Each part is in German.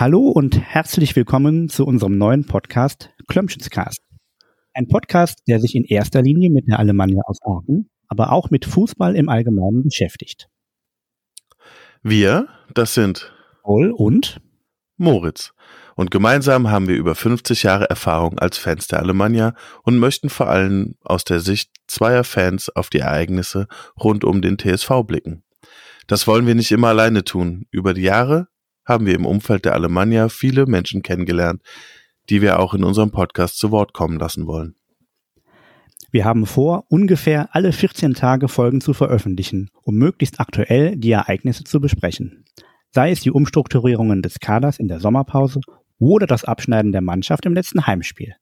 Hallo und herzlich willkommen zu unserem neuen Podcast Klömschenscast. Ein Podcast, der sich in erster Linie mit der Alemannia aus Aachen, aber auch mit Fußball im Allgemeinen beschäftigt. Wir, das sind Paul und Moritz. Und gemeinsam haben wir über 50 Jahre Erfahrung als Fans der Alemannia und möchten vor allem aus der Sicht zweier Fans auf die Ereignisse rund um den TSV blicken. Das wollen wir nicht immer alleine tun. Über die Jahre haben wir im Umfeld der Alemannia viele Menschen kennengelernt, die wir auch in unserem Podcast zu Wort kommen lassen wollen. Wir haben vor, ungefähr alle 14 Tage Folgen zu veröffentlichen, um möglichst aktuell die Ereignisse zu besprechen. Sei es die Umstrukturierungen des Kaders in der Sommerpause oder das Abschneiden der Mannschaft im letzten Heimspiel.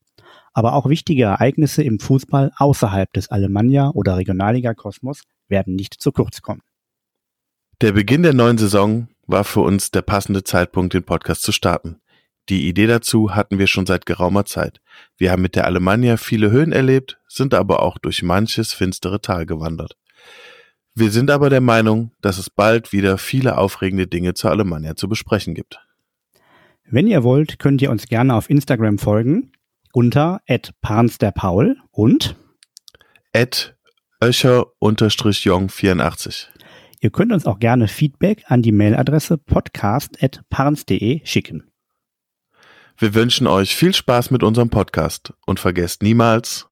Aber auch wichtige Ereignisse im Fußball außerhalb des Alemannia oder Regionalliga Kosmos werden nicht zu kurz kommen. Der Beginn der neuen Saison war für uns der passende Zeitpunkt, den Podcast zu starten. Die Idee dazu hatten wir schon seit geraumer Zeit. Wir haben mit der Alemannia viele Höhen erlebt, sind aber auch durch manches finstere Tal gewandert. Wir sind aber der Meinung, dass es bald wieder viele aufregende Dinge zur Alemannia zu besprechen gibt. Wenn ihr wollt, könnt ihr uns gerne auf Instagram folgen unter @parnsderpaul und öcher-jong84. Ihr könnt uns auch gerne Feedback an die Mailadresse podcast.parns.de schicken. Wir wünschen euch viel Spaß mit unserem Podcast und vergesst niemals,